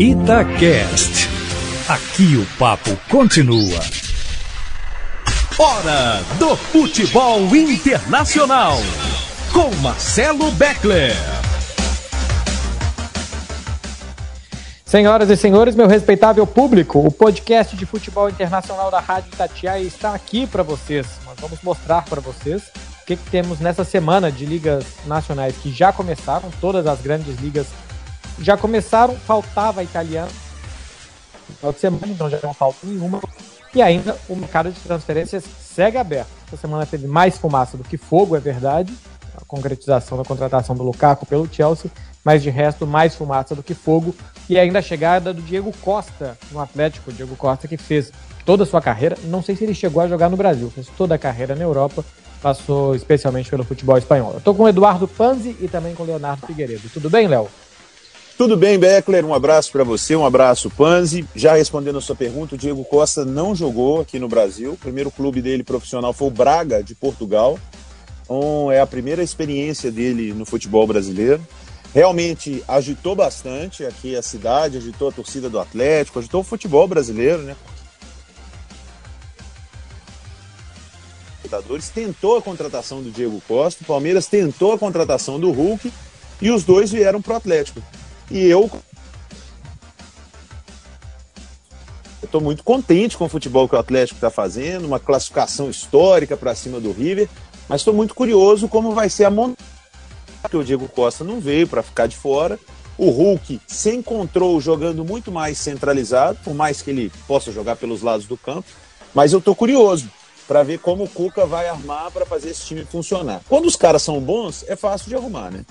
Itacast. Aqui o papo continua. Hora do futebol internacional. Com Marcelo Beckler. Senhoras e senhores, meu respeitável público, o podcast de futebol internacional da Rádio Itatiaia está aqui para vocês. Nós vamos mostrar para vocês o que, que, temos nessa semana de ligas nacionais que já começaram, todas as grandes ligas já começaram, faltava a italiana no final de semana, então já não falta nenhuma. E ainda o mercado de transferências segue aberto. Essa semana teve mais fumaça do que fogo, é verdade. A concretização da contratação do Lukaku pelo Chelsea, mas de resto mais fumaça do que fogo e ainda a chegada do Diego Costa no Atlético. Diego Costa que fez toda a sua carreira, não sei se ele chegou a jogar no Brasil, fez toda a carreira na Europa, passou especialmente pelo futebol espanhol. Eu estou com o Eduardo Panzi e também com o Leonardo Figueiredo. Tudo bem, Léo? Tudo bem, Beckler? Um abraço para você, um abraço, Panzi. Já respondendo a sua pergunta, o Diego Costa não jogou aqui no Brasil. O primeiro clube dele profissional foi o Braga, de Portugal. Então, é a primeira experiência dele no futebol brasileiro realmente agitou bastante aqui a cidade, agitou a torcida do Atlético, agitou o futebol brasileiro, né? tentou a contratação do Diego Costa, o Palmeiras tentou a contratação do Hulk e os dois vieram para o Atlético. E eu estou muito contente com o futebol que o Atlético está fazendo, uma classificação histórica para cima do River, mas estou muito curioso como vai ser a montagem que o Diego Costa não veio para ficar de fora. O Hulk se encontrou jogando muito mais centralizado, por mais que ele possa jogar pelos lados do campo. Mas eu estou curioso para ver como o Cuca vai armar para fazer esse time funcionar. Quando os caras são bons, é fácil de arrumar, né?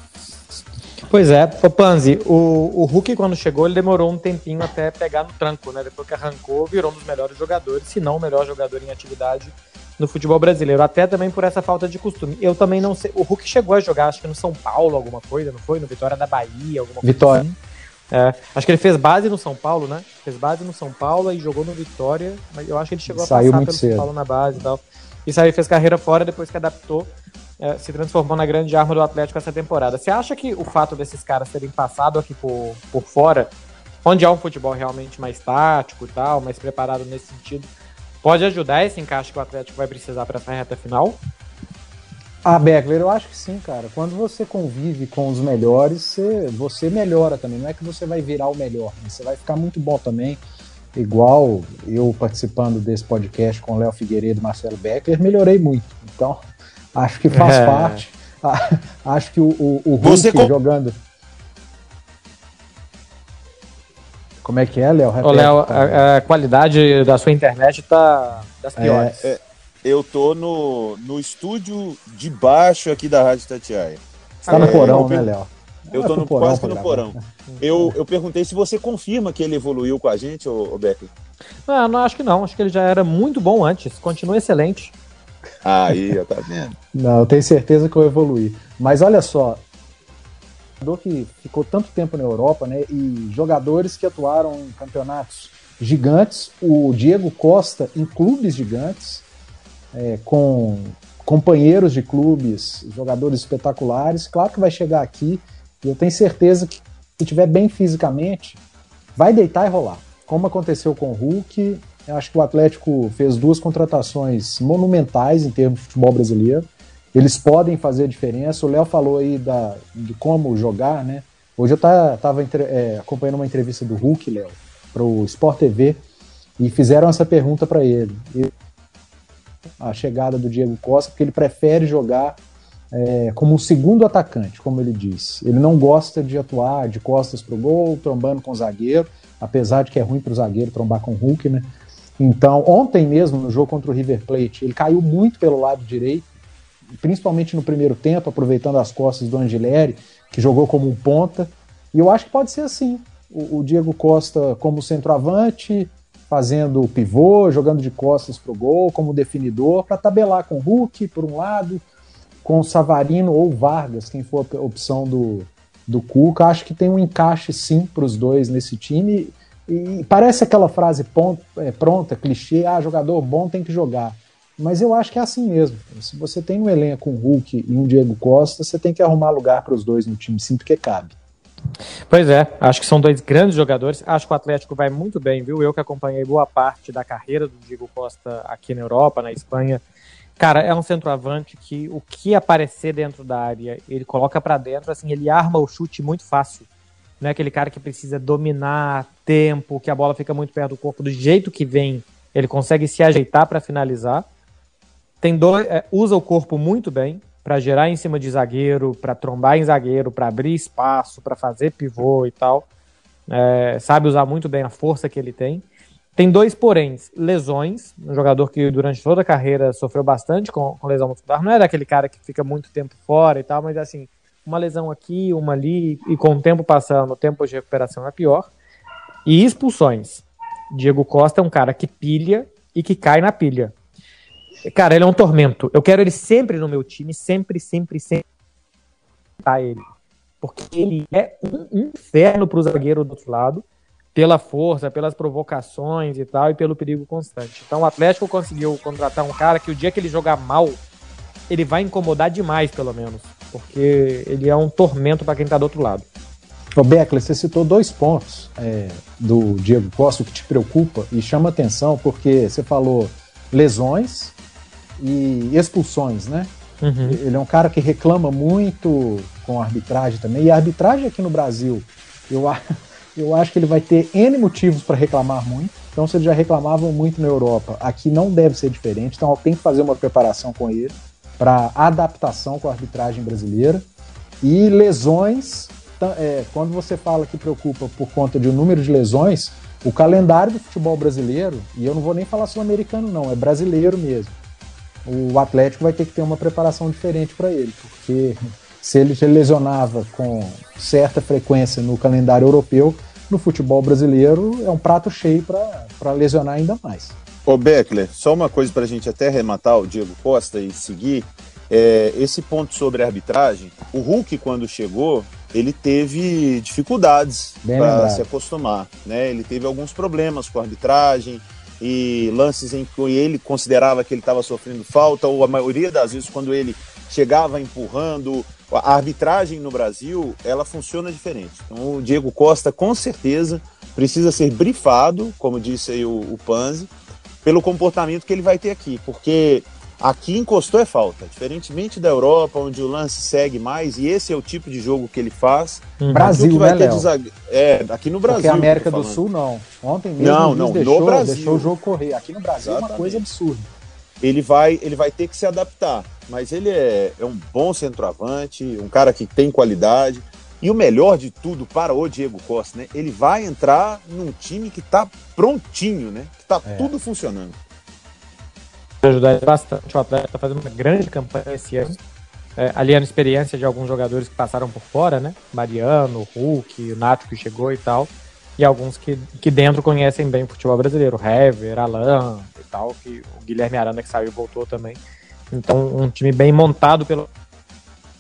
Pois é, o Panzi, o, o Hulk quando chegou, ele demorou um tempinho até pegar no tranco, né? Depois que arrancou, virou um dos melhores jogadores, se não o melhor jogador em atividade no futebol brasileiro, até também por essa falta de costume. Eu também não sei. O Hulk chegou a jogar, acho que no São Paulo, alguma coisa, não foi? No Vitória da Bahia, alguma coisa. Vitória. Assim. É, acho que ele fez base no São Paulo, né? Fez base no São Paulo e jogou no Vitória, mas eu acho que ele chegou Saiu a passar pelo cedo. São Paulo na base e tal. E saiu fez carreira fora depois que adaptou, se transformou na grande arma do Atlético essa temporada. Você acha que o fato desses caras terem passado aqui por, por fora, onde há um futebol realmente mais tático e tal, mais preparado nesse sentido, pode ajudar esse encaixe que o Atlético vai precisar para essa reta final? Ah, Beckler, eu acho que sim, cara. Quando você convive com os melhores, você, você melhora também. Não é que você vai virar o melhor, mas você vai ficar muito bom também. Igual eu participando desse podcast com Léo Figueiredo e Marcelo Beckler, melhorei muito. Então, acho que faz é. parte. acho que o, o, o Hulk você jogando. Como é que é, Léo? Ô, Léo, a, a, qualidade da sua internet tá das é, piores. É, é, eu tô no, no estúdio de baixo aqui da Rádio Tatiaia. Você tá no é, porão, né, Léo? Eu tô no, porão, quase que no porão. Eu, eu perguntei se você confirma que ele evoluiu com a gente, ô, ô Becker. Não, não, acho que não. Acho que ele já era muito bom antes. Continua excelente. Aí, tá vendo? não, eu tenho certeza que eu evoluí. Mas olha só, jogador que ficou tanto tempo na Europa, né? E jogadores que atuaram em campeonatos gigantes, o Diego Costa em clubes gigantes, é, com companheiros de clubes, jogadores espetaculares. Claro que vai chegar aqui e eu tenho certeza que se estiver bem fisicamente, vai deitar e rolar. Como aconteceu com o Hulk, eu acho que o Atlético fez duas contratações monumentais em termos de futebol brasileiro. Eles podem fazer diferença. O Léo falou aí da, de como jogar, né? Hoje eu estava é, acompanhando uma entrevista do Hulk, Léo, para o Sport TV, e fizeram essa pergunta para ele. E a chegada do Diego Costa, porque ele prefere jogar é, como um segundo atacante, como ele disse. Ele não gosta de atuar de costas para o gol, trombando com o zagueiro, apesar de que é ruim para o zagueiro trombar com o Hulk, né? Então, ontem mesmo, no jogo contra o River Plate, ele caiu muito pelo lado direito, principalmente no primeiro tempo, aproveitando as costas do Angileri, que jogou como um ponta. E eu acho que pode ser assim. O, o Diego Costa como centroavante, fazendo pivô, jogando de costas para o gol, como definidor, para tabelar com o Hulk por um lado, com o Savarino ou Vargas, quem for a opção do, do Cuca. Acho que tem um encaixe sim para os dois nesse time. E parece aquela frase pronta, é, pronta, clichê, ah, jogador bom tem que jogar. Mas eu acho que é assim mesmo. Se você tem um elenco com um Hulk e um Diego Costa, você tem que arrumar lugar para os dois no time, sim, porque cabe. Pois é, acho que são dois grandes jogadores. Acho que o Atlético vai muito bem, viu? Eu que acompanhei boa parte da carreira do Diego Costa aqui na Europa, na Espanha. Cara, é um centroavante que o que aparecer dentro da área, ele coloca para dentro, assim, ele arma o chute muito fácil. Não é aquele cara que precisa dominar tempo, que a bola fica muito perto do corpo, do jeito que vem, ele consegue se ajeitar para finalizar. Tem dois, é, usa o corpo muito bem, para gerar em cima de zagueiro, para trombar em zagueiro, para abrir espaço, para fazer pivô e tal. É, sabe usar muito bem a força que ele tem. Tem dois poréns, lesões, um jogador que durante toda a carreira sofreu bastante com, com, lesão muscular, não é daquele cara que fica muito tempo fora e tal, mas assim, uma lesão aqui, uma ali, e com o tempo passando, o tempo de recuperação é pior. E expulsões. Diego Costa é um cara que pilha e que cai na pilha. Cara, ele é um tormento. Eu quero ele sempre no meu time, sempre, sempre, sempre. Tá ele. Porque ele é um inferno pro zagueiro do outro lado, pela força, pelas provocações e tal, e pelo perigo constante. Então o Atlético conseguiu contratar um cara que o dia que ele jogar mal, ele vai incomodar demais, pelo menos. Porque ele é um tormento para quem tá do outro lado. Ô Beckler, você citou dois pontos é, do Diego Costa que te preocupa e chama atenção, porque você falou lesões e expulsões, né? Uhum. Ele é um cara que reclama muito com a arbitragem também. E a arbitragem aqui no Brasil, eu, eu acho que ele vai ter N motivos para reclamar muito. Então, se eles já reclamavam muito na Europa, aqui não deve ser diferente. Então, tem que fazer uma preparação com ele para adaptação com a arbitragem brasileira. E lesões, é, quando você fala que preocupa por conta de um número de lesões, o calendário do futebol brasileiro, e eu não vou nem falar sul-americano, não, é brasileiro mesmo o Atlético vai ter que ter uma preparação diferente para ele, porque se ele se lesionava com certa frequência no calendário europeu, no futebol brasileiro é um prato cheio para lesionar ainda mais. Ô Beckler, só uma coisa para a gente até arrematar o Diego Costa e seguir. É, esse ponto sobre a arbitragem, o Hulk, quando chegou, ele teve dificuldades para se acostumar. Né? Ele teve alguns problemas com a arbitragem, e lances em que ele considerava que ele estava sofrendo falta, ou a maioria das vezes quando ele chegava empurrando. A arbitragem no Brasil, ela funciona diferente. Então o Diego Costa, com certeza, precisa ser brifado, como disse aí o, o Panzi, pelo comportamento que ele vai ter aqui, porque Aqui encostou é falta, diferentemente da Europa, onde o lance segue mais, e esse é o tipo de jogo que ele faz. Uhum. Brasil, vai né, ter desag... É, aqui no Brasil. Porque a América do Sul não. Ontem mesmo não, não, deixou, no Brasil. deixou o jogo correr. Aqui no Brasil Exatamente. é uma coisa absurda. Ele vai, ele vai ter que se adaptar, mas ele é, é um bom centroavante, um cara que tem qualidade. E o melhor de tudo para o Diego Costa, né? Ele vai entrar num time que está prontinho, né? Que está é. tudo funcionando ajudar bastante. O Atlético está fazendo uma grande campanha esse ano. É, aliando experiência de alguns jogadores que passaram por fora, né? Mariano, Hulk, o Nato que chegou e tal. E alguns que, que dentro conhecem bem o futebol brasileiro. Hever, Alan e tal. Que o Guilherme Arana que saiu e voltou também. Então, um time bem montado pela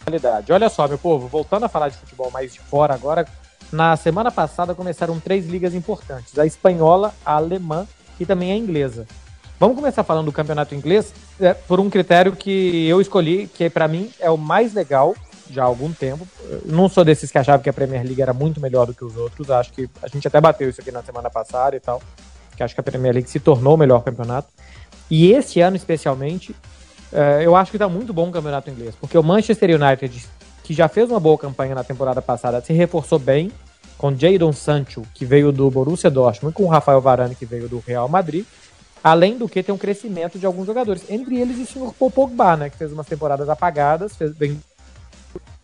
qualidade. Olha só, meu povo, voltando a falar de futebol mais de fora agora. Na semana passada começaram três ligas importantes: a espanhola, a alemã e também a inglesa. Vamos começar falando do campeonato inglês é, por um critério que eu escolhi, que para mim é o mais legal já há algum tempo. Eu não sou desses que achavam que a Premier League era muito melhor do que os outros. Acho que a gente até bateu isso aqui na semana passada e tal. Que acho que a Premier League se tornou o melhor campeonato. E esse ano, especialmente, é, eu acho que está muito bom o campeonato inglês. Porque o Manchester United, que já fez uma boa campanha na temporada passada, se reforçou bem com Jadon Sancho, que veio do Borussia Dortmund, e com Rafael Varane, que veio do Real Madrid. Além do que tem um crescimento de alguns jogadores. Entre eles o senhor Paul Pogba, né? Que fez umas temporadas apagadas, fez bem.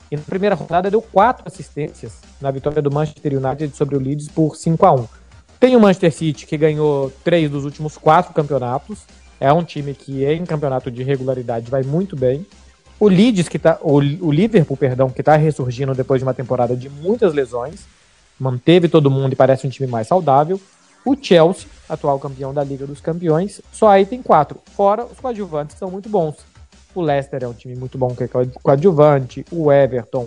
E na primeira rodada deu quatro assistências na vitória do Manchester United sobre o Leeds por 5 a 1 Tem o Manchester City que ganhou três dos últimos quatro campeonatos. É um time que em campeonato de regularidade vai muito bem. O Leeds que tá, o, o Liverpool, perdão, que está ressurgindo depois de uma temporada de muitas lesões, manteve todo mundo e parece um time mais saudável. O Chelsea, atual campeão da Liga dos Campeões, só aí tem quatro. Fora os coadjuvantes que são muito bons. O Leicester é um time muito bom que é coadjuvante. O Everton,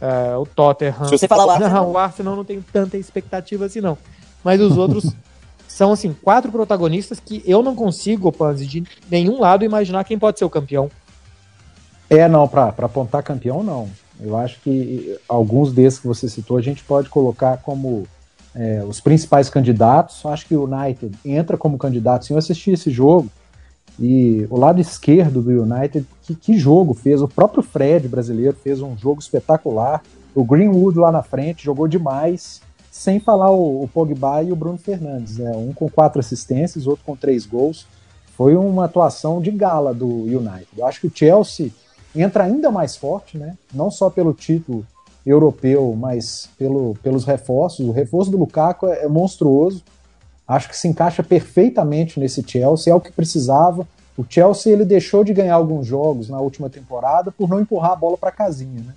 uh, o Tottenham. Se você falar lá. Não, o Arsenal não tem tanta expectativa assim, não. Mas os outros são, assim, quatro protagonistas que eu não consigo, Panzi, de nenhum lado imaginar quem pode ser o campeão. É, não, para apontar campeão, não. Eu acho que alguns desses que você citou a gente pode colocar como é, os principais candidatos. Acho que o United entra como candidato. Sim, eu assisti esse jogo e o lado esquerdo do United, que, que jogo fez? O próprio Fred brasileiro fez um jogo espetacular. O Greenwood lá na frente jogou demais, sem falar o, o Pogba e o Bruno Fernandes, né? Um com quatro assistências, outro com três gols. Foi uma atuação de gala do United. Eu acho que o Chelsea entra ainda mais forte, né? Não só pelo título europeu, mas pelo, pelos reforços. O reforço do Lukaku é, é monstruoso. Acho que se encaixa perfeitamente nesse Chelsea, é o que precisava. O Chelsea ele deixou de ganhar alguns jogos na última temporada por não empurrar a bola para casinha, né?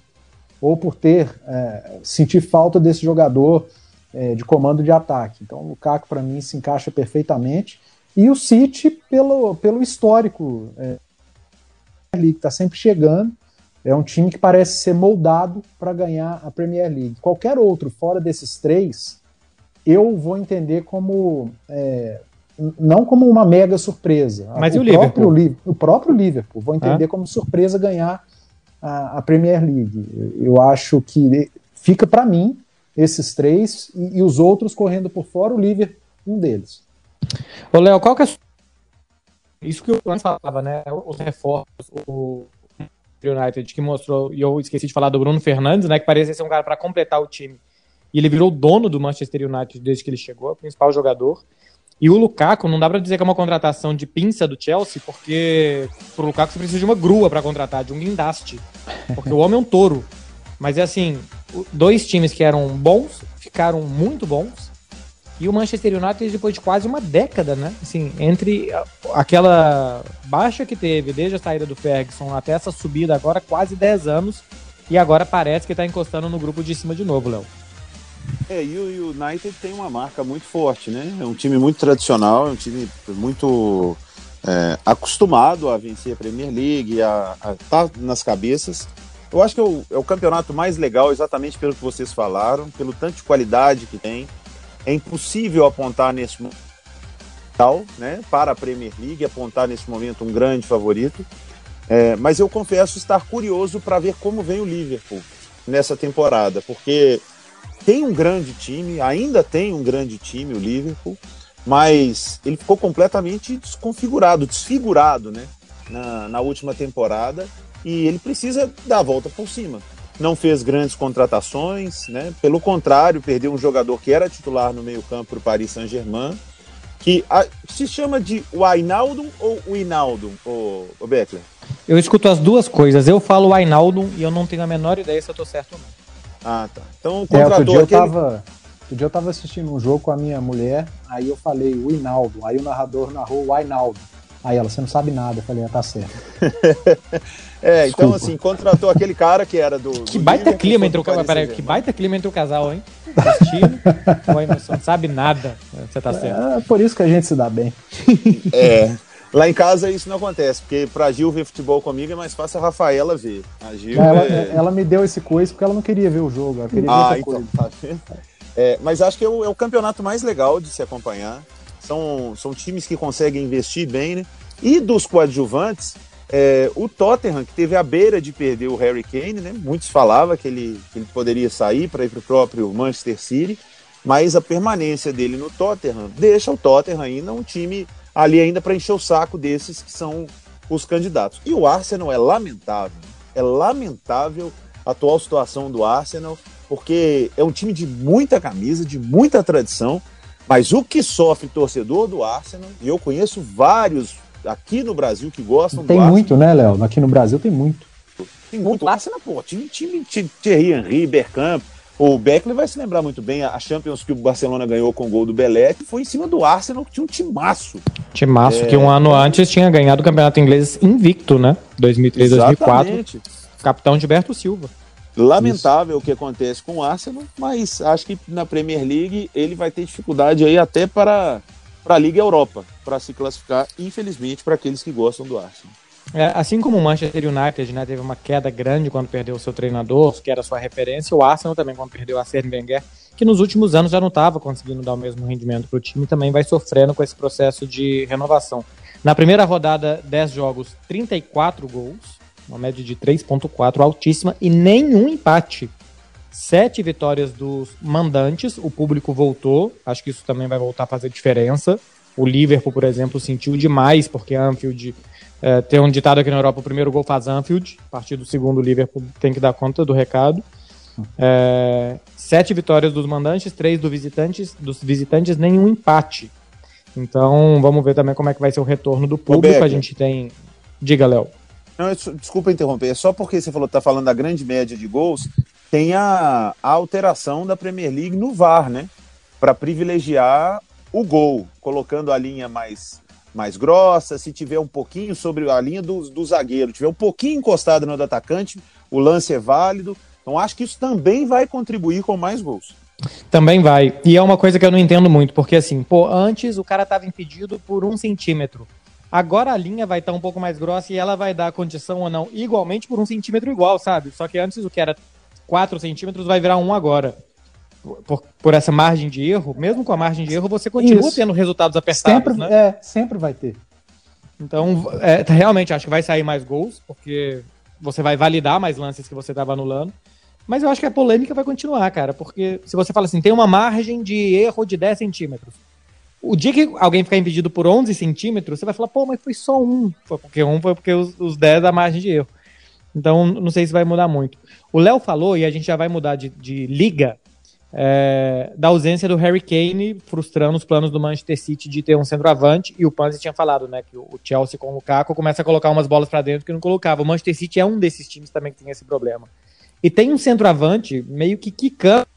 Ou por ter é, sentir falta desse jogador é, de comando de ataque. Então o Lukaku para mim se encaixa perfeitamente e o City pelo, pelo histórico é, que está sempre chegando é um time que parece ser moldado para ganhar a Premier League. Qualquer outro fora desses três, eu vou entender como é, não como uma mega surpresa. Mas o e o Liverpool? Próprio, o próprio Liverpool, vou entender ah. como surpresa ganhar a, a, Premier League. Eu acho que fica para mim esses três e, e, os outros correndo por fora, o Liverpool um deles. Ô Léo, qual que é isso que eu antes falava, né? Os reforços, o United que mostrou, e eu esqueci de falar do Bruno Fernandes, né? Que parecia ser um cara para completar o time. E ele virou dono do Manchester United desde que ele chegou, o principal jogador. E o Lukaku, não dá para dizer que é uma contratação de pinça do Chelsea, porque pro Lukaku você precisa de uma grua para contratar, de um guindaste. Porque o homem é um touro. Mas é assim, dois times que eram bons ficaram muito bons e o Manchester United, depois de quase uma década, né? Assim, entre aquela baixa que teve desde a saída do Ferguson até essa subida agora, quase 10 anos. E agora parece que está encostando no grupo de cima de novo, Léo. É, e o United tem uma marca muito forte, né? É um time muito tradicional, é um time muito é, acostumado a vencer a Premier League, a estar tá nas cabeças. Eu acho que é o, é o campeonato mais legal, exatamente pelo que vocês falaram, pelo tanto de qualidade que tem é impossível apontar nesse momento né, para a Premier League, apontar nesse momento um grande favorito. É, mas eu confesso estar curioso para ver como vem o Liverpool nessa temporada, porque tem um grande time, ainda tem um grande time, o Liverpool, mas ele ficou completamente desconfigurado, desfigurado né, na, na última temporada e ele precisa dar a volta por cima não fez grandes contratações, né? Pelo contrário, perdeu um jogador que era titular no meio-campo para o Paris Saint-Germain, que a, se chama de Wijnaldum ou Wijnaldum, o, o Beckler? Eu escuto as duas coisas. Eu falo Wijnaldum e eu não tenho a menor ideia se eu estou certo ou não. Ah, tá. Então contratou é, outro dia aquele... eu tava, outro dia eu tava assistindo um jogo com a minha mulher, aí eu falei Wijnaldum, aí o narrador narrou Wijnaldum. Aí ela, você não sabe nada. Eu falei, ah, tá certo. é, então assim, contratou aquele cara que era do. Que do baita clima entre o casal. Peraí, que baita clima entre o casal, hein? Assistindo, não sabe nada. Você tá certo. É por isso que a gente se dá bem. É. Lá em casa isso não acontece, porque pra Gil ver futebol comigo é mais fácil a Rafaela ver. A Gil ela, é... ela me deu esse quiz porque ela não queria ver o jogo, ela queria ah, ver então, coisa. Tá é, mas acho que é o, é o campeonato mais legal de se acompanhar. São, são times que conseguem investir bem, né? E dos coadjuvantes, é, o Tottenham, que teve a beira de perder o Harry Kane, né? Muitos falavam que ele, que ele poderia sair para ir para o próprio Manchester City, mas a permanência dele no Tottenham deixa o Tottenham ainda um time ali ainda para encher o saco desses que são os candidatos. E o Arsenal é lamentável, é lamentável a atual situação do Arsenal, porque é um time de muita camisa, de muita tradição, mas o que sofre torcedor do Arsenal, e eu conheço vários aqui no Brasil que gostam tem do Arsenal. Tem muito, né, Léo? Aqui no Brasil tem muito. Tem muito. O Arsenal, pô, time, time, time Thierry Henry, Bergkamp, o Beckley vai se lembrar muito bem a Champions que o Barcelona ganhou com o gol do Belé, que foi em cima do Arsenal, que tinha um timaço. Timaço, é... que um ano antes tinha ganhado o Campeonato Inglês invicto, né? 2003, Exatamente. 2004. Capitão Gilberto Silva. Lamentável Isso. o que acontece com o Arsenal, mas acho que na Premier League ele vai ter dificuldade aí até para, para a Liga Europa, para se classificar, infelizmente, para aqueles que gostam do Arsenal. É, assim como o Manchester United né, teve uma queda grande quando perdeu o seu treinador, que era sua referência, o Arsenal também, quando perdeu a Sérgio Wenger, que nos últimos anos já não estava conseguindo dar o mesmo rendimento para o time, também vai sofrendo com esse processo de renovação. Na primeira rodada, 10 jogos, 34 gols, uma média de 3,4 altíssima e nenhum empate. Sete vitórias dos mandantes, o público voltou, acho que isso também vai voltar a fazer diferença. O Liverpool, por exemplo, sentiu demais, porque Anfield é, tem um ditado aqui na Europa: o primeiro gol faz Anfield, a partir do segundo, o Liverpool tem que dar conta do recado. É, sete vitórias dos mandantes, três do visitantes, dos visitantes, nenhum empate. Então vamos ver também como é que vai ser o retorno do público. A gente tem. Diga, Léo. Não, desculpa interromper, é só porque você falou tá falando da grande média de gols, tem a, a alteração da Premier League no VAR, né? Para privilegiar o gol, colocando a linha mais mais grossa, se tiver um pouquinho sobre a linha do, do zagueiro, tiver um pouquinho encostado no do atacante, o lance é válido. Então acho que isso também vai contribuir com mais gols. Também vai. E é uma coisa que eu não entendo muito, porque assim, pô, antes o cara estava impedido por um centímetro. Agora a linha vai estar tá um pouco mais grossa e ela vai dar condição ou não igualmente por um centímetro igual, sabe? Só que antes o que era 4 centímetros vai virar um agora. Por, por, essa margem de erro, mesmo com a margem de erro, você continua Isso. tendo resultados apertados, sempre, né? É, sempre vai ter. Então, é, realmente acho que vai sair mais gols, porque você vai validar mais lances que você estava anulando. Mas eu acho que a polêmica vai continuar, cara, porque se você fala assim, tem uma margem de erro de 10 centímetros. O dia que alguém ficar impedido por 11 centímetros, você vai falar, pô, mas foi só um. Foi porque um foi porque os, os 10 da margem de erro. Então, não sei se vai mudar muito. O Léo falou, e a gente já vai mudar de, de liga, é, da ausência do Harry Kane, frustrando os planos do Manchester City de ter um centroavante, e o Panzi tinha falado, né, que o Chelsea com o Lukaku começa a colocar umas bolas para dentro que não colocava. O Manchester City é um desses times também que tem esse problema. E tem um centroavante meio que quicando,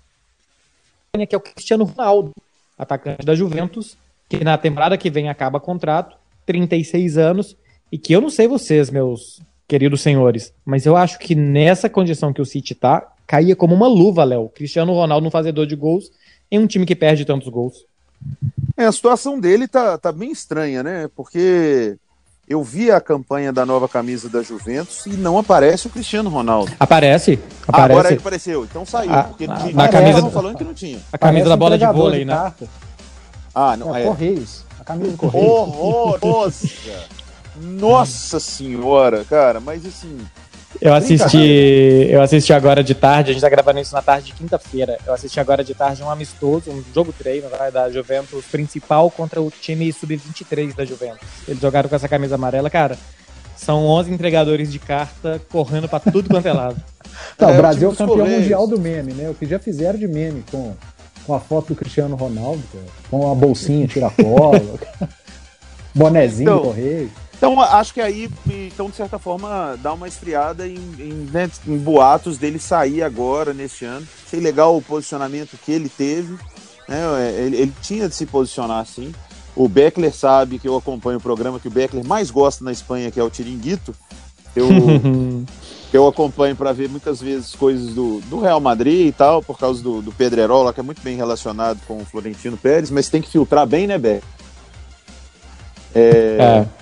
que é o Cristiano Ronaldo, atacante da Juventus, que na temporada que vem acaba contrato, 36 anos, e que eu não sei vocês, meus queridos senhores, mas eu acho que nessa condição que o City tá, caía como uma luva, Léo. Cristiano Ronaldo um fazedor de gols em um time que perde tantos gols. É, a situação dele tá, tá bem estranha, né? Porque eu vi a campanha da nova camisa da Juventus e não aparece o Cristiano Ronaldo. Aparece. aparece. Ah, agora ele apareceu, então saiu. A, porque a, na camisa falando que não tinha. A camisa da bola de vôlei, né? Ah, não é. é. Correios. A camisa do Correios. Horrorosa. Nossa senhora, cara, mas assim. Eu assisti, eu assisti agora de tarde, a gente tá gravando isso na tarde de quinta-feira. Eu assisti agora de tarde um amistoso, um jogo treino vai, da Juventus principal contra o time sub-23 da Juventus. Eles jogaram com essa camisa amarela, cara. São 11 entregadores de carta correndo para tudo quanto é lado. Não, é, o Brasil é o campeão mundial do meme, né? O que já fizeram de meme com, com a foto do Cristiano Ronaldo, com a bolsinha tira-cola, bonezinho então, correio. Então, acho que aí, então, de certa forma, dá uma esfriada em, em, né, em, boatos dele sair agora, neste ano. Achei legal o posicionamento que ele teve. Né? É, ele, ele, tinha de se posicionar assim. O Beckler sabe que eu acompanho o programa que o Beckler mais gosta na Espanha, que é o Tiringuito. Eu, eu acompanho para ver muitas vezes coisas do, do Real Madrid e tal, por causa do, do Pedrerola, que é muito bem relacionado com o Florentino Pérez, mas tem que filtrar bem, né, Beck? É, é.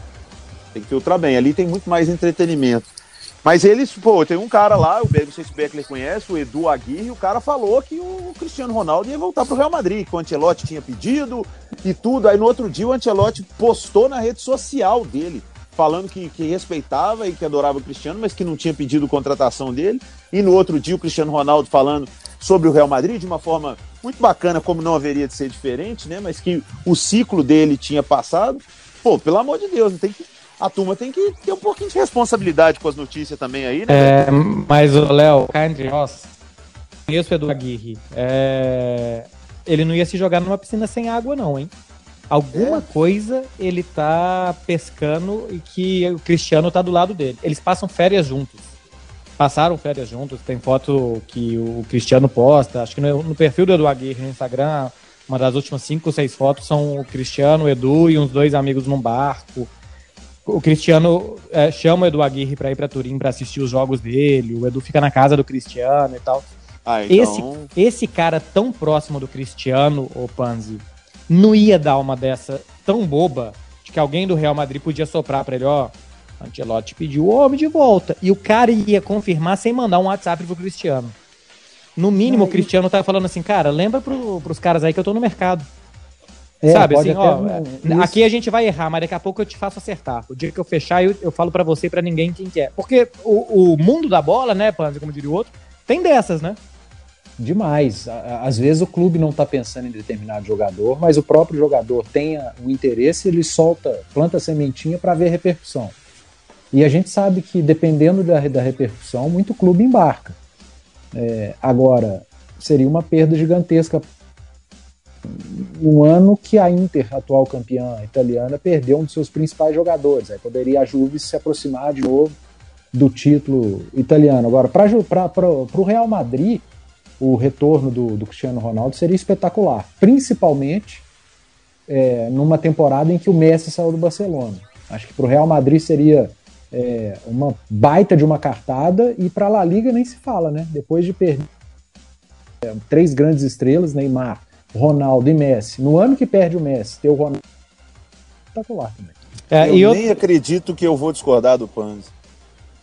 Tem que filtrar bem. Ali tem muito mais entretenimento. Mas eles, pô, tem um cara lá, o não sei se Beckler conhece, o Edu Aguirre, o cara falou que o Cristiano Ronaldo ia voltar pro Real Madrid, que o Ancelotti tinha pedido e tudo. Aí no outro dia o Ancelotti postou na rede social dele, falando que, que respeitava e que adorava o Cristiano, mas que não tinha pedido contratação dele. E no outro dia o Cristiano Ronaldo falando sobre o Real Madrid de uma forma muito bacana, como não haveria de ser diferente, né? Mas que o ciclo dele tinha passado. Pô, pelo amor de Deus, tem que a turma tem que ter um pouquinho de responsabilidade com as notícias também aí, né? É, mas o Léo, cá entre nós, conheço o Edu Aguirre. É, ele não ia se jogar numa piscina sem água, não, hein? Alguma é. coisa ele tá pescando e que o Cristiano tá do lado dele. Eles passam férias juntos. Passaram férias juntos. Tem foto que o Cristiano posta. Acho que no, no perfil do Edu Aguirre no Instagram, uma das últimas cinco ou seis fotos são o Cristiano, o Edu e uns dois amigos num barco o Cristiano é, chama o Edu Aguirre para ir para Turim para assistir os jogos dele, o Edu fica na casa do Cristiano e tal. Ah, então... esse, esse cara tão próximo do Cristiano, o Panzi, não ia dar uma dessa tão boba de que alguém do Real Madrid podia soprar para ele, ó, Ancelotti pediu o homem de volta. E o cara ia confirmar sem mandar um WhatsApp pro Cristiano. No mínimo, o Cristiano tá falando assim, cara, lembra pro, pros caras aí que eu tô no mercado. É, Sabe, assim, ó, um, aqui a gente vai errar, mas daqui a pouco eu te faço acertar. O dia que eu fechar, eu, eu falo para você e pra ninguém quem quer. É. Porque o, o mundo da bola, né, Panzer, como diria o outro, tem dessas, né? Demais. Às vezes o clube não está pensando em determinado jogador, mas o próprio jogador tem o interesse, ele solta, planta sementinha para ver a repercussão. E a gente sabe que dependendo da, da repercussão, muito clube embarca. É, agora, seria uma perda gigantesca. Um ano que a Inter, atual campeã italiana, perdeu um dos seus principais jogadores. Aí poderia a Juve se aproximar de novo do título italiano. Agora, para o Real Madrid, o retorno do, do, Cristiano Ronaldo seria espetacular, principalmente é, numa temporada em que o Messi saiu do Barcelona. Acho que para o Real Madrid seria é, uma baita de uma cartada e para a La Liga nem se fala, né? Depois de perder é, três grandes estrelas, Neymar, Ronaldo e Messi, no ano que perde o Messi, ter o Ronaldo espetacular também. É, eu, eu nem acredito que eu vou discordar do Panzi.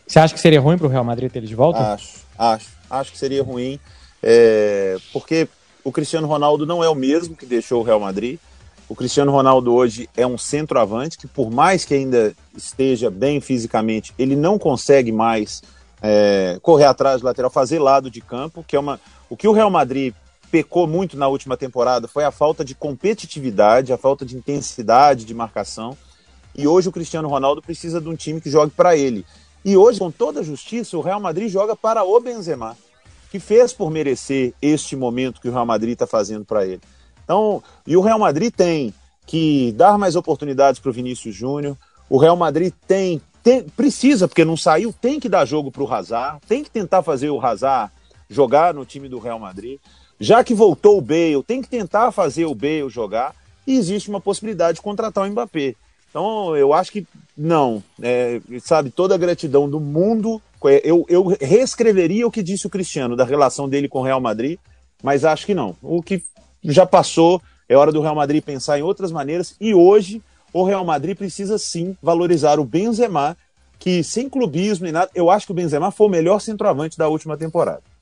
Você acha que seria ruim para o Real Madrid ter ele de volta? Acho, acho. Acho que seria ruim, é, porque o Cristiano Ronaldo não é o mesmo que deixou o Real Madrid. O Cristiano Ronaldo hoje é um centroavante que, por mais que ainda esteja bem fisicamente, ele não consegue mais é, correr atrás do lateral, fazer lado de campo, que é uma. O que o Real Madrid pecou muito na última temporada foi a falta de competitividade, a falta de intensidade de marcação. E hoje o Cristiano Ronaldo precisa de um time que jogue para ele. E hoje, com toda justiça, o Real Madrid joga para o Benzema, que fez por merecer este momento que o Real Madrid está fazendo para ele. Então, e o Real Madrid tem que dar mais oportunidades para o Vinícius Júnior. O Real Madrid tem, tem, precisa, porque não saiu, tem que dar jogo para o Hazard, tem que tentar fazer o Hazard jogar no time do Real Madrid. Já que voltou o Bale, tem que tentar fazer o Bale jogar. E existe uma possibilidade de contratar o Mbappé. Então, eu acho que não. É, sabe, toda a gratidão do mundo. Eu, eu reescreveria o que disse o Cristiano da relação dele com o Real Madrid, mas acho que não. O que já passou, é hora do Real Madrid pensar em outras maneiras. E hoje, o Real Madrid precisa sim valorizar o Benzema, que sem clubismo nem nada, eu acho que o Benzema foi o melhor centroavante da última temporada.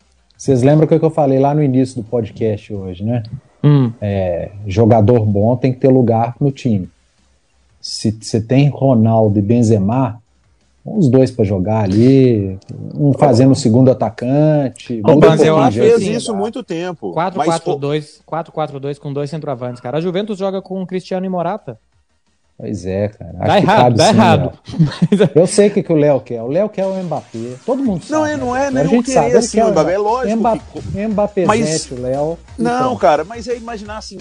Vocês lembram o que eu falei lá no início do podcast hoje, né? Hum. É, jogador bom tem que ter lugar no time se você tem Ronaldo e Benzema, os dois para jogar ali, um fazendo o segundo atacante. Eu acho fez isso muito tempo. 4-4-2 com dois centroavantes, cara. A Juventus joga com Cristiano e Morata. Pois é, cara. Acho dá errado, dá sim, errado. Eu sei o que, que o Léo quer. O Léo quer o Mbappé. Todo mundo sabe. Não, é, não é nem o querer sabe, assim, o Mbappé. É lógico. Mbappé, que... Mbappé mas... o Léo. Não, cara, mas é imaginar assim,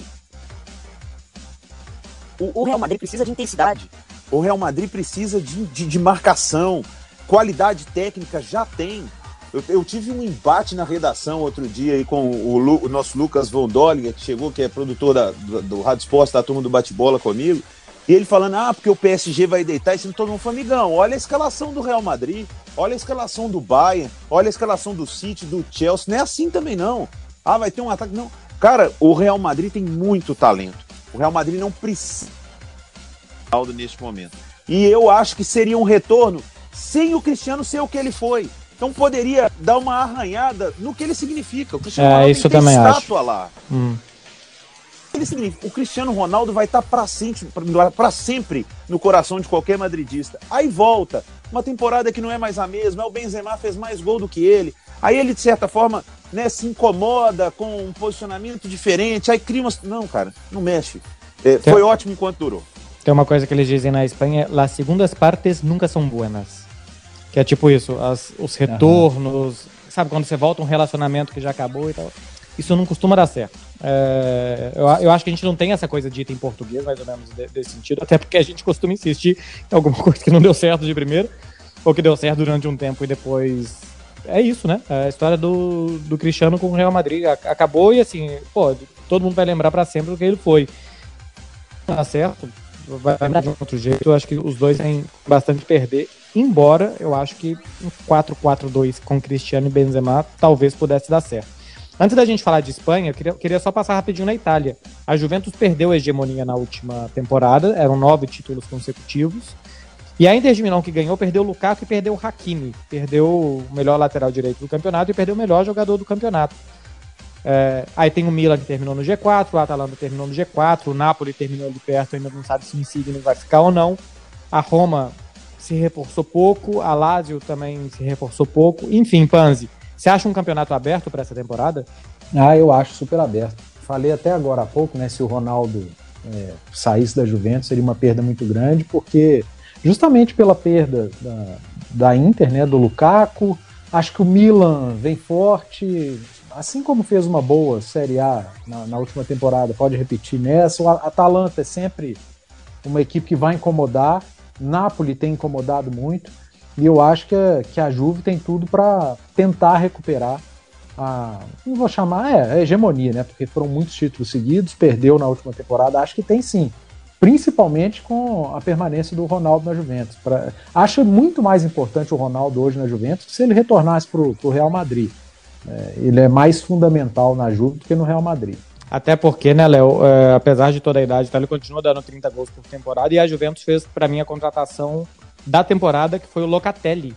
o, o Real Madrid precisa de intensidade. O Real Madrid precisa de, de, de marcação. Qualidade técnica já tem. Eu, eu, tive um embate na redação outro dia aí com o, Lu, o nosso Lucas Von Dollinger, que chegou, que é produtor da, do, do Rádio Esporte, da turma do bate-bola comigo. E ele falando, ah, porque o PSG vai deitar, e assim, todo mundo famigão. Olha a escalação do Real Madrid, olha a escalação do Bayern, olha a escalação do City, do Chelsea. Não é assim também, não. Ah, vai ter um ataque. Não. Cara, o Real Madrid tem muito talento. O Real Madrid não precisa neste momento. E eu acho que seria um retorno sem o Cristiano ser o que ele foi. Então poderia dar uma arranhada no que ele significa. O Cristiano é, Ronaldo isso tem também estátua acho. lá. Hum. Ele significa, o Cristiano Ronaldo vai estar para sempre, sempre no coração de qualquer madridista. Aí volta, uma temporada que não é mais a mesma, o Benzema fez mais gol do que ele. Aí ele, de certa forma, né, se incomoda com um posicionamento diferente, aí cria uma... Não, cara, não mexe. É, foi ótimo enquanto durou. Tem uma coisa que eles dizem na Espanha, as segundas partes nunca são buenas. Que é tipo isso, as, os retornos, uhum. sabe, quando você volta um relacionamento que já acabou e tal. Isso não costuma dar certo. É, eu, eu, acho que a gente não tem essa coisa dita em português, mais ou menos, de, desse sentido, até porque a gente costuma insistir em alguma coisa que não deu certo de primeiro, ou que deu certo durante um tempo e depois é isso, né? É a história do, do Cristiano com o Real Madrid acabou e assim, pô, todo mundo vai lembrar para sempre o que ele foi. Tá certo, vai de outro jeito. Eu acho que os dois têm bastante perder. Embora eu acho que um 4-4-2 com Cristiano e Benzema talvez pudesse dar certo. Antes da gente falar de Espanha, eu queria, queria só passar rapidinho na Itália. A Juventus perdeu a hegemonia na última temporada, eram nove títulos consecutivos. E a Inter de Milão que ganhou, perdeu o Lukaku e perdeu o Hakimi. Perdeu o melhor lateral direito do campeonato e perdeu o melhor jogador do campeonato. É, aí tem o Milan que terminou no G4, o Atalanta terminou no G4, o Napoli terminou ali perto, ainda não sabe se o Insigne vai ficar ou não. A Roma se reforçou pouco, a Lazio também se reforçou pouco. Enfim, Panzi, você acha um campeonato aberto para essa temporada? Ah, eu acho super aberto. Falei até agora há pouco, né, se o Ronaldo é, saísse da Juventus seria uma perda muito grande, porque justamente pela perda da, da Inter, né, do Lukaku, acho que o Milan vem forte, assim como fez uma boa Série A na, na, última temporada, pode repetir nessa. O Atalanta é sempre uma equipe que vai incomodar. Napoli tem incomodado muito. E eu acho que, que a Juve tem tudo para tentar recuperar a. Não vou chamar, é, a hegemonia, né? Porque foram muitos títulos seguidos, perdeu na última temporada. Acho que tem sim. Principalmente com a permanência do Ronaldo na Juventus. Pra, acho muito mais importante o Ronaldo hoje na Juventus se ele retornasse para o Real Madrid. É, ele é mais fundamental na Juve do que no Real Madrid. Até porque, né, Léo, é, apesar de toda a idade, ele continua dando 30 gols por temporada e a Juventus fez, para mim, a contratação da temporada, que foi o Locatelli.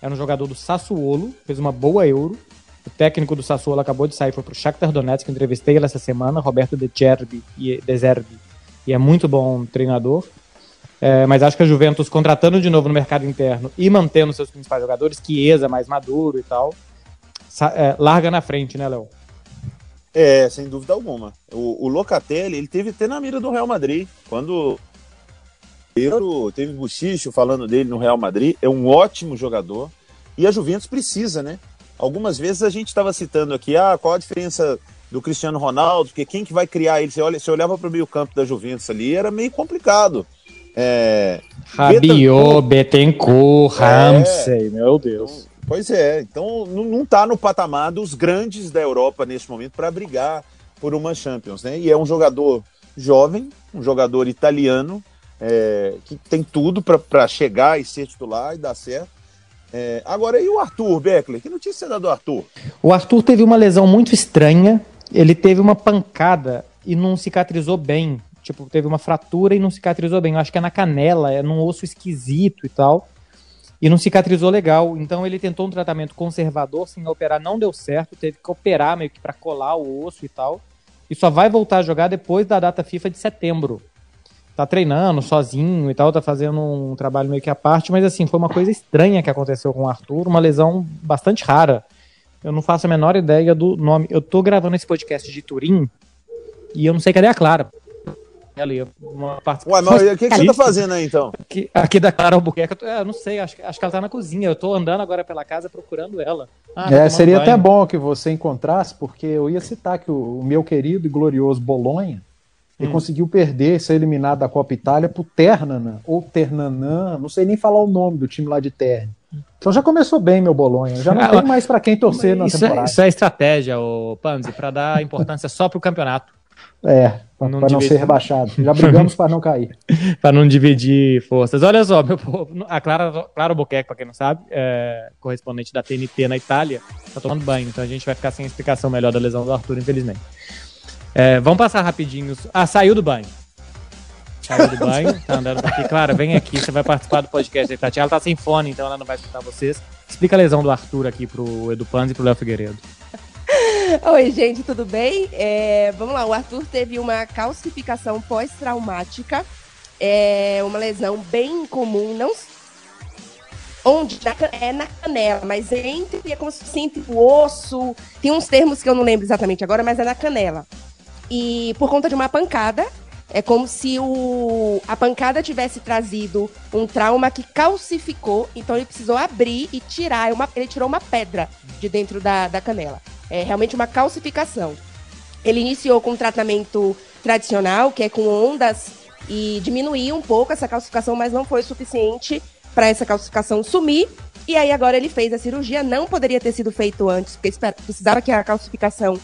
Era um jogador do Sassuolo, fez uma boa Euro. O técnico do Sassuolo acabou de sair, foi pro Shakhtar Donetsk, que entrevistei ele essa semana, Roberto De Cerbi, e, De Zerbi, e é muito bom treinador. É, mas acho que a Juventus, contratando de novo no mercado interno e mantendo seus principais jogadores, Chiesa mais maduro e tal, é, larga na frente, né, Léo? É, sem dúvida alguma. O, o Locatelli, ele teve até na mira do Real Madrid. Quando teve Buchicho falando dele no Real Madrid, é um ótimo jogador. E a Juventus precisa, né? Algumas vezes a gente estava citando aqui, ah, qual a diferença do Cristiano Ronaldo, porque quem que vai criar ele? Você, olha, você olhava para o meio campo da Juventus ali, era meio complicado. É, Rabiot, Betancourt, é, Ramsey, meu Deus. Pois é, então não está no patamar dos grandes da Europa neste momento para brigar por uma Champions, né? E é um jogador jovem, um jogador italiano, é, que tem tudo para chegar e ser titular e dar certo. É, agora, e o Arthur Beckler? Que notícia é do Arthur? O Arthur teve uma lesão muito estranha. Ele teve uma pancada e não cicatrizou bem. Tipo, teve uma fratura e não cicatrizou bem. Eu acho que é na canela, é num osso esquisito e tal e não cicatrizou legal. Então ele tentou um tratamento conservador sem operar, não deu certo, teve que operar meio que para colar o osso e tal. E só vai voltar a jogar depois da data FIFA de setembro. Tá treinando sozinho e tal, tá fazendo um trabalho meio que à parte, mas assim, foi uma coisa estranha que aconteceu com o Arthur, uma lesão bastante rara. Eu não faço a menor ideia do nome. Eu tô gravando esse podcast de Turim e eu não sei cadê a Clara ali. Uma Ué, mas o que, que você tá fazendo aí então? Aqui, aqui da Clara Albuquerque, eu, é, não sei, acho, acho que ela tá na cozinha. Eu tô andando agora pela casa procurando ela. Ah, é, seria banho. até bom que você encontrasse, porque eu ia citar que o, o meu querido e glorioso Bolonha ele hum. conseguiu perder, ser eliminado da Copa Itália pro Ternana, ou Ternanã, não sei nem falar o nome do time lá de Terni. Então já começou bem, meu Bolonha. Já não ah, tem mais para quem torcer na isso é, temporada. É, isso é estratégia, o Panzi, para dar importância só pro campeonato. É, para não, não ser rebaixado. Já brigamos para não cair. para não dividir forças. Olha só, meu povo, a Clara, Clara Boqueque, para quem não sabe, é correspondente da TNT na Itália, tá tomando banho, então a gente vai ficar sem explicação melhor da lesão do Arthur, infelizmente. É, vamos passar rapidinho. Ah, saiu do banho. Saiu do banho, tá andando aqui. Clara, vem aqui, você vai participar do podcast da Itatiaia. Ela tá sem fone, então ela não vai escutar vocês. Explica a lesão do Arthur aqui pro Edu Panzi e pro Léo Figueiredo. Oi, gente, tudo bem? É, vamos lá, o Arthur teve uma calcificação pós-traumática, é uma lesão bem comum, não onde na, é na canela, mas entre é como se fosse entre o osso, tem uns termos que eu não lembro exatamente agora, mas é na canela. E por conta de uma pancada, é como se o, a pancada tivesse trazido um trauma que calcificou, então ele precisou abrir e tirar. Uma, ele tirou uma pedra de dentro da, da canela é realmente uma calcificação. Ele iniciou com um tratamento tradicional, que é com ondas, e diminuiu um pouco essa calcificação, mas não foi suficiente para essa calcificação sumir. E aí agora ele fez a cirurgia, não poderia ter sido feito antes, porque precisava que a calcificação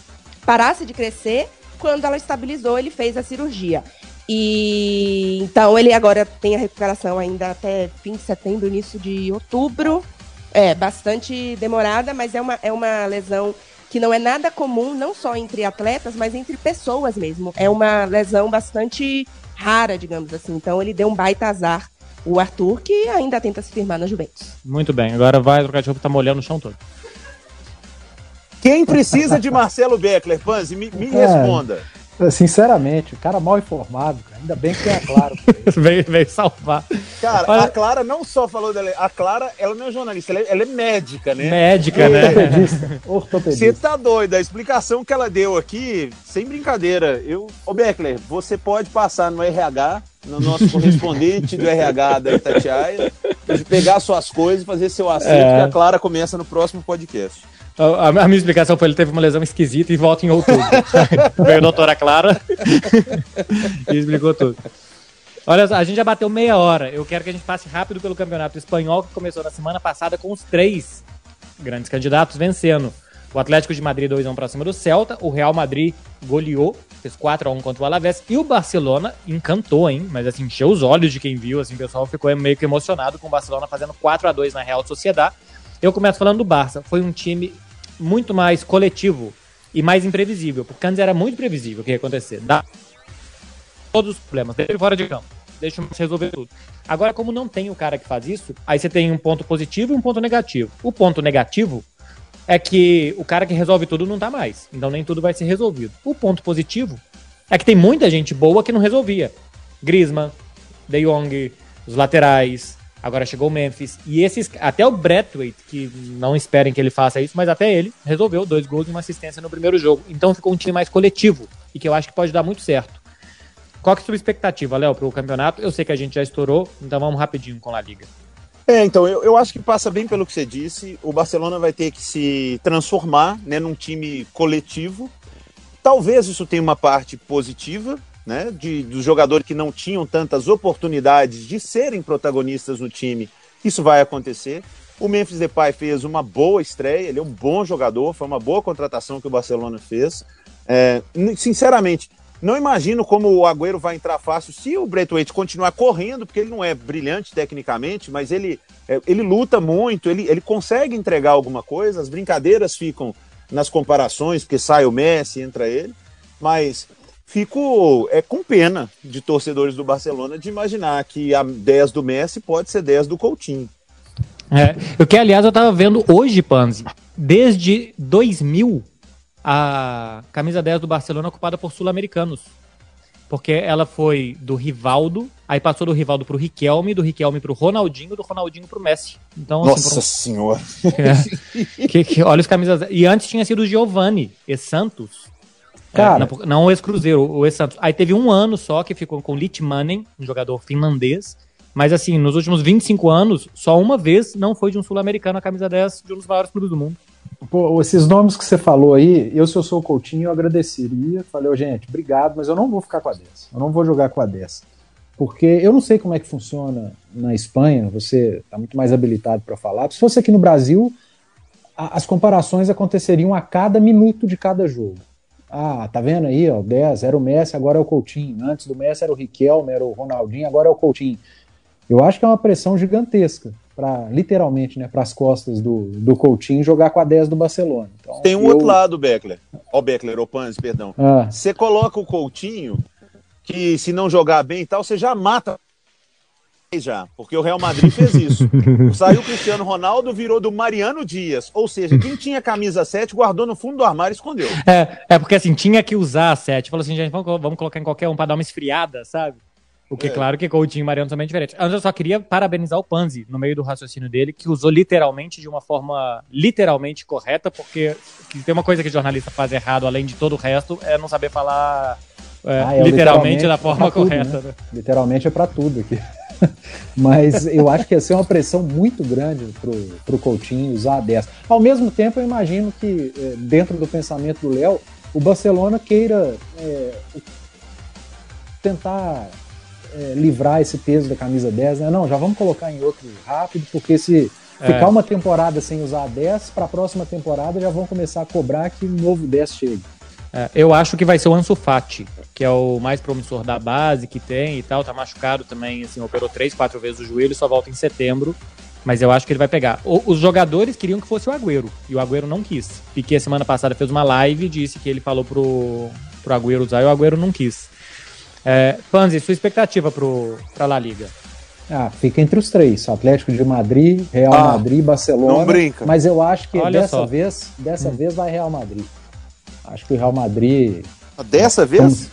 parasse de crescer. Quando ela estabilizou, ele fez a cirurgia. E então ele agora tem a recuperação ainda até fim de setembro, início de outubro. É, bastante demorada, mas é uma, é uma lesão que não é nada comum, não só entre atletas, mas entre pessoas mesmo. É uma lesão bastante rara, digamos assim. Então ele deu um baita azar. O Arthur, que ainda tenta se firmar na Juventus. Muito bem, agora vai trocar de roupa, tá molhando o chão todo. Quem precisa de Marcelo Beckler, Panzi? Me, me é, responda. Sinceramente, o cara mal informado, cara. ainda bem que tem a Clara. veio, veio salvar. Cara, Olha... a Clara não só falou dela, a Clara, ela não é jornalista, ela é, ela é médica, né? Médica, é. né? Ortopedista. Ortopedista. Você tá doido, a explicação que ela deu aqui, sem brincadeira. Eu, ô Beckler, você pode passar no RH, no nosso correspondente do RH da Itatiaia, de pegar suas coisas e fazer seu acerto, é. que a Clara começa no próximo podcast. A, a, minha explicação foi ele teve uma lesão esquisita e volta em outubro. Veio a doutora Clara e explicou tudo. Olha a gente já bateu meia hora. Eu quero que a gente passe rápido pelo campeonato espanhol que começou na semana passada com os três grandes candidatos vencendo. O Atlético de Madrid 2x1 para cima do Celta, o Real Madrid goleou, fez 4x1 contra o Alavés, e o Barcelona encantou, hein? Mas assim, encheu os olhos de quem viu, assim, o pessoal ficou meio que emocionado com o Barcelona fazendo 4x2 na Real Sociedade. Eu começo falando do Barça, foi um time muito mais coletivo e mais imprevisível, porque antes era muito previsível o que ia acontecer. Dá todos os problemas, deixa fora de campo, deixa resolver tudo. Agora, como não tem o cara que faz isso, aí você tem um ponto positivo e um ponto negativo. O ponto negativo é que o cara que resolve tudo não tá mais, então nem tudo vai ser resolvido. O ponto positivo é que tem muita gente boa que não resolvia. Griezmann, De Jong, os laterais, Agora chegou o Memphis. E esses. Até o Braithwaite, que não esperem que ele faça isso, mas até ele resolveu dois gols e uma assistência no primeiro jogo. Então ficou um time mais coletivo e que eu acho que pode dar muito certo. Qual que é a sua expectativa, Léo, para o campeonato? Eu sei que a gente já estourou, então vamos rapidinho com a Liga. É, então, eu, eu acho que passa bem pelo que você disse. O Barcelona vai ter que se transformar né, num time coletivo. Talvez isso tenha uma parte positiva, né, de, dos jogadores que não tinham tantas oportunidades de serem protagonistas no time, isso vai acontecer. O Memphis Depay fez uma boa estreia, ele é um bom jogador, foi uma boa contratação que o Barcelona fez. É, sinceramente, não imagino como o Agüero vai entrar fácil se o Braithwaite continuar correndo, porque ele não é brilhante tecnicamente, mas ele, é, ele luta muito, ele, ele consegue entregar alguma coisa, as brincadeiras ficam nas comparações, porque sai o Messi, entra ele, mas fico é, com pena de torcedores do Barcelona de imaginar que a 10 do Messi pode ser 10 do Coutinho. É, o que, aliás, eu tava vendo hoje, Panzi, desde 2000, a camisa 10 do Barcelona é ocupada por sul-americanos. Porque ela foi do Rivaldo, aí passou do Rivaldo pro Riquelme, do Riquelme pro Ronaldinho, do Ronaldinho pro Messi. Então, assim, Nossa assim, senhora! É, que, que, olha os camisas. E antes tinha sido o Giovanni e Santos, Cara, é, não, o ex-Cruzeiro, o ex-Santos. Aí teve um ano só que ficou com Litmanen, um jogador finlandês. Mas assim, nos últimos 25 anos, só uma vez não foi de um sul-americano a camisa 10 de um dos maiores clubes do mundo. Pô, esses nomes que você falou aí, eu se eu sou o Coutinho, eu agradeceria. Falei, oh, gente, obrigado, mas eu não vou ficar com a 10. Eu não vou jogar com a 10. Porque eu não sei como é que funciona na Espanha, você está muito mais habilitado para falar. Se fosse aqui no Brasil, a, as comparações aconteceriam a cada minuto de cada jogo. Ah, tá vendo aí, ó, 10, era o Messi, agora é o Coutinho. Antes do Messi era o Riquelme, era o Ronaldinho, agora é o Coutinho. Eu acho que é uma pressão gigantesca para literalmente, né, para as costas do, do Coutinho jogar com a 10 do Barcelona. Então, Tem um eu... outro lado, Beckler. Ó, Beckler, ô Panzi, perdão. Ah. Você coloca o Coutinho que se não jogar bem e tal, você já mata já, porque o Real Madrid fez isso. Saiu o Cristiano Ronaldo, virou do Mariano Dias. Ou seja, quem tinha camisa 7 guardou no fundo do armário e escondeu. É, é porque assim, tinha que usar a 7. Falou assim, gente, vamos, vamos colocar em qualquer um para dar uma esfriada, sabe? O que, é. claro, que Coutinho e Mariano também é diferente. Antes eu só queria parabenizar o Panzi, no meio do raciocínio dele, que usou literalmente de uma forma literalmente correta, porque tem uma coisa que jornalista faz errado, além de todo o resto, é não saber falar é, ah, é, literalmente, literalmente, da forma correta. Tudo, né? Literalmente é para tudo aqui. Mas eu acho que ia ser uma pressão muito grande pro, pro Coutinho usar a 10. Ao mesmo tempo, eu imagino que, é, dentro do pensamento do Léo, o Barcelona queira é, tentar é, livrar esse peso da camisa 10, né? Não, já vamos colocar em outro rápido, porque se ficar é. uma temporada sem usar a 10, para a próxima temporada já vão começar a cobrar que um novo 10 chegue. É, eu acho que vai ser o Ansu Fati, que é o mais promissor da base que tem e tal, tá machucado também, assim, operou três, quatro vezes o joelho, só volta em setembro, mas eu acho que ele vai pegar. O, os jogadores queriam que fosse o Agüero, e o Agüero não quis. Piquet a semana passada fez uma live e disse que ele falou pro, pro Agüero usar e o Agüero não quis. É, Panzi, sua expectativa pro, pra La Liga? Ah, fica entre os três: Atlético de Madrid, Real Ah, Madrid, Barcelona. não brinca. Mas eu acho que Olha dessa só. vez, dessa vez vai Real Madrid. Acho que o Real Madrid Dessa vez?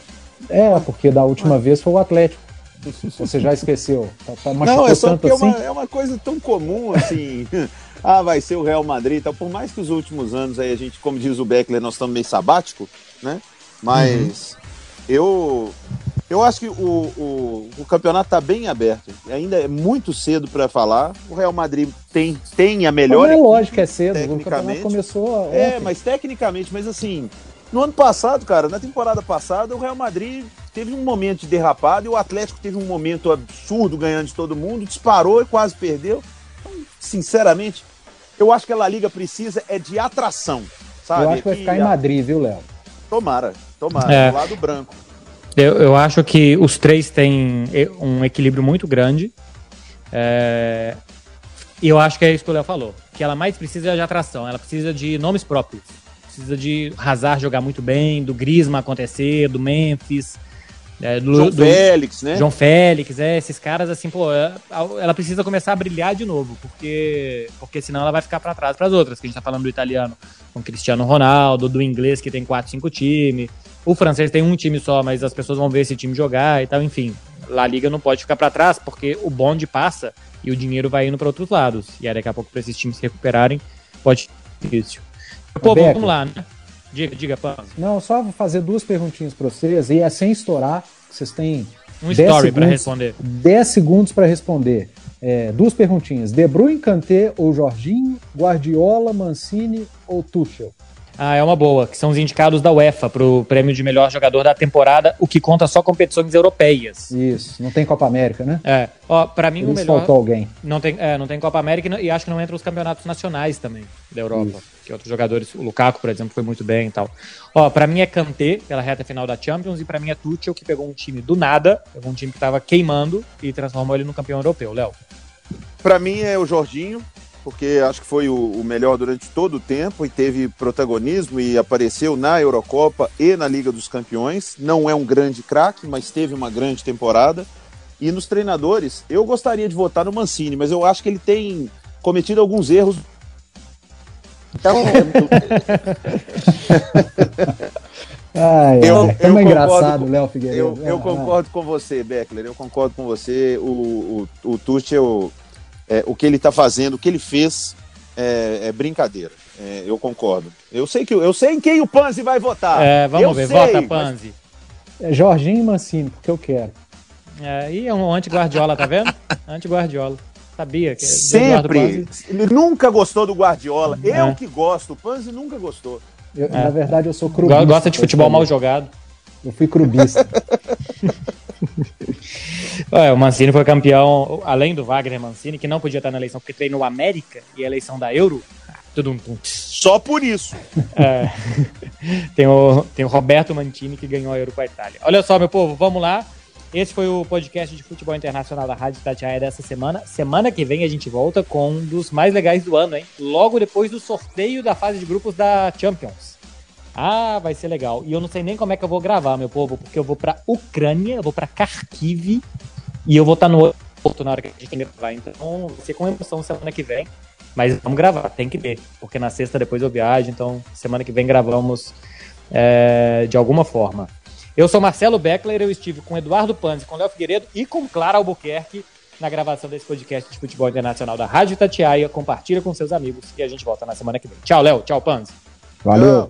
é, porque da última vez foi o Atlético. Você já esqueceu? Tá, tá Não, é só tanto porque é assim? uma, é uma coisa tão comum assim. ah, vai ser o Real Madrid e tal. Por mais que os últimos anos aí a gente, como diz o Beckler, nós estamos meio sabático, né? Mas eu eu acho que o, o, o campeonato está bem aberto. Ainda é muito cedo para falar. O Real Madrid tem, tem a melhor. Mas é lógico que é cedo. O campeonato tecnicamente. começou É, ontem. mas tecnicamente, mas assim, no ano passado, cara, na temporada passada, o Real Madrid teve um momento de derrapado e o Atlético teve um momento absurdo ganhando de todo mundo, disparou e quase perdeu. Então, sinceramente, eu acho que a La Liga precisa é de atração, sabe? Eu acho que vai ficar em a- Madrid, viu, Léo? Tomara, tomara, É. do lado branco. Eu, eu acho que os três têm e- um equilíbrio muito grande. É, E eu acho que é isso que o Léo falou. Que ela mais precisa é de atração, ela precisa de nomes próprios. Precisa de Hazard jogar muito bem, do Griezmann acontecer, do Memphis, é, do, João do- Félix, né? João Félix, é, esses caras assim, pô, é, ela precisa começar a brilhar de novo, porque porque senão ela vai ficar pra trás pras outras, que a gente tá falando do italiano com Cristiano Ronaldo, do inglês que tem 4, 5 times, o francês tem um time só, mas as pessoas vão ver esse time jogar e tal, enfim. La Liga não pode ficar pra trás, porque o bonde passa e o dinheiro vai indo pra outros lados. E aí daqui a pouco pra esses times se recuperarem, pode ser difícil. Pô, Becker. vamos lá, né? Diga, diga. Não, só vou fazer duas perguntinhas para vocês e é sem estourar. Vocês têm Um 10 story pra segundos. responder. 10 segundos para responder. É, duas perguntinhas. De Bruyne, Kanté ou Jorginho? Guardiola, Mancini ou Tuchel? Ah, é uma boa, que são os indicados da UEFA pro prêmio de melhor jogador da temporada, o que conta só competições europeias. Isso, não tem Copa América, né? É, ó, pra mim Por o isso melhor faltou alguém. não tem, é, não tem Copa América e não- e acho que não entra os campeonatos nacionais também da Europa, que outros jogadores, o Lukaku, por exemplo, foi muito bem e tal. Ó, para mim é Kanté pela reta final da Champions e pra mim é Tuchel que pegou um time do nada, pegou um time que tava queimando e transformou ele no campeão europeu, Léo. Pra mim é o Jorginho, porque acho que foi o, o melhor durante todo o tempo e teve protagonismo e apareceu na Eurocopa e na Liga dos Campeões. Não é um grande craque, mas teve uma grande temporada. E nos treinadores, eu gostaria de votar no Mancini, mas eu acho que ele tem cometido alguns erros. Então, Eu- ai, eu tamo concordo engraçado, com- Léo Figueiredo. eu, eu Ah, concordo com você, Beckler. Eu concordo com você. O, o, o Tuchel, é, o que ele está fazendo, o que ele fez, é, é brincadeira. É, eu concordo. Eu sei que eu sei em quem o Panzi vai votar. é, vamos eu ver, sei, vota mas- Panzi. É Jorginho e Mancini, porque eu quero. É, e é um anti-Guardiola, tá vendo? Anti-Guardiola. Sabia que Sempre. Ele nunca gostou do Guardiola. É. Eu que gosto. O Panzi nunca gostou. Eu- É. Na verdade, eu sou clubista. gosta de futebol mal jogado. Eu fui clubista. É, o Mancini foi campeão, além do Wagner Mancini, que não podia estar na eleição porque treinou o América e a eleição da Euro. Tudo um. Só por isso. É. tem, o, tem o Roberto Mantini que ganhou a Euro com a Itália. Olha só, meu povo, vamos lá. Esse foi o podcast de futebol internacional da Rádio Tatiaia dessa semana. Semana que vem a gente volta com um dos mais legais do ano, hein? Logo depois do sorteio da fase de grupos da Champions. Ah, vai ser legal. E eu não sei nem como é que eu vou gravar, meu povo, porque eu vou pra Ucrânia, eu vou pra Kharkiv e eu vou estar no aeroporto na hora que a gente tem que gravar. Então, vai ser com emoção semana que vem. Mas vamos gravar, tem que ver. Porque na sexta depois eu viajo, então semana que vem gravamos é, de alguma forma. Eu sou Marcelo Beckler, eu estive com Eduardo Panzi, com Léo Figueiredo e com Clara Albuquerque na gravação desse podcast de futebol internacional da Rádio Tatiaia. Compartilha com seus amigos e a gente volta na semana que vem. Tchau, Léo. Tchau, Panzi. Valeu.